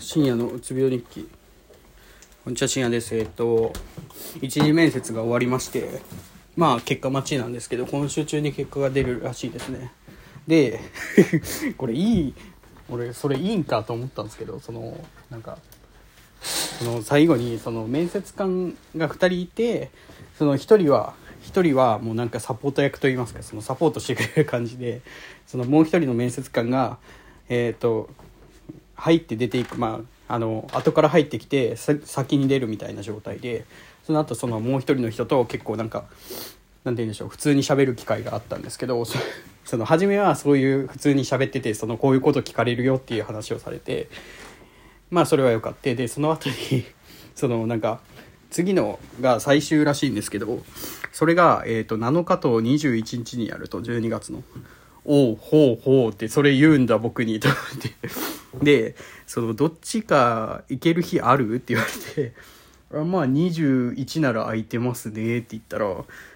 深夜のうつ病日記。こんにちは深夜です。えっと一次面接が終わりましてまあ結果待ちなんですけど今週中に結果が出るらしいですね。で これいい俺それいいんかと思ったんですけどそのなんかその最後にその面接官が2人いてその1人は1人はもうなんかサポート役といいますかそのサポートしてくれる感じでそのもう1人の面接官がえっ、と入って出ていくまああの後から入ってきて先に出るみたいな状態でその後そのもう一人の人と結構なんかなんて言うんでしょう普通に喋る機会があったんですけどその初めはそういう普通に喋っててそのこういうこと聞かれるよっていう話をされてまあそれはよかったでその後に そのなんか次のが最終らしいんですけどそれが、えー、と7日と21日にやると12月の。おうほうほうってそれ言うんだ僕にと思ってでそのどっちか行ける日ある？って言われて あまあ21なら空いてますねって言ったら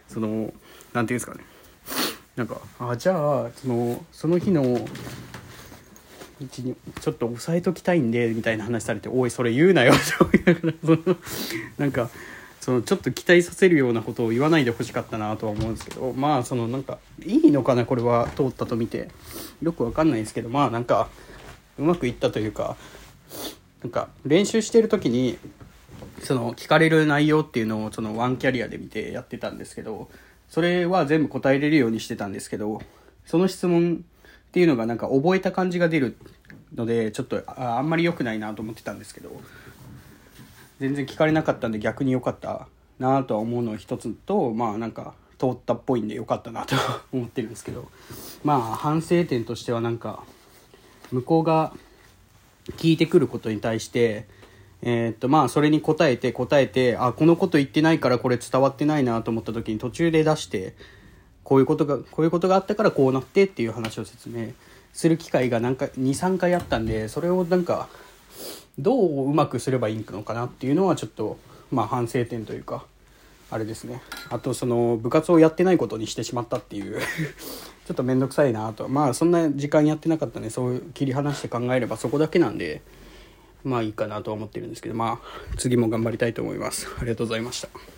そのなんていうんですかね。なんかあじゃあそのその日のうちにちょっと押さえときたいんでみたいな話されて「おいそれ言うなよ」って思いながらそのなんかそのちょっと期待させるようなことを言わないでほしかったなとは思うんですけどまあそのなんかいいのかなこれは通ったと見て。よくわかんないですけどまあなんかうまくいったというかなんか練習してる時にその聞かれる内容っていうのをそのワンキャリアで見てやってたんですけどそれは全部答えれるようにしてたんですけどその質問っていうのがなんか覚えた感じが出るのでちょっとああんまり良くないなと思ってたんですけど全然聞かれなかったんで逆に良かったなとは思うの一つとまあなんか通ったっぽいんで良かったなと思ってるんですけどまあ反省点としてはなんか向こうが聞いてくることに対してえー、っとまあそれに答えて答えてあこのこと言ってないからこれ伝わってないなと思った時に途中で出してこういうことがこういうことがあったからこうなってっていう話を説明する機会が23回あったんでそれをなんかどううまくすればいいのかなっていうのはちょっとまあ反省点というか。あれですね。あとその部活をやってないことにしてしまったっていう。ちょっと面倒くさいなと。まあそんな時間やってなかったね。そう切り離して考えればそこだけなんで。まあいいかなとは思ってるんですけど。まあ次も頑張りたいと思います。ありがとうございました。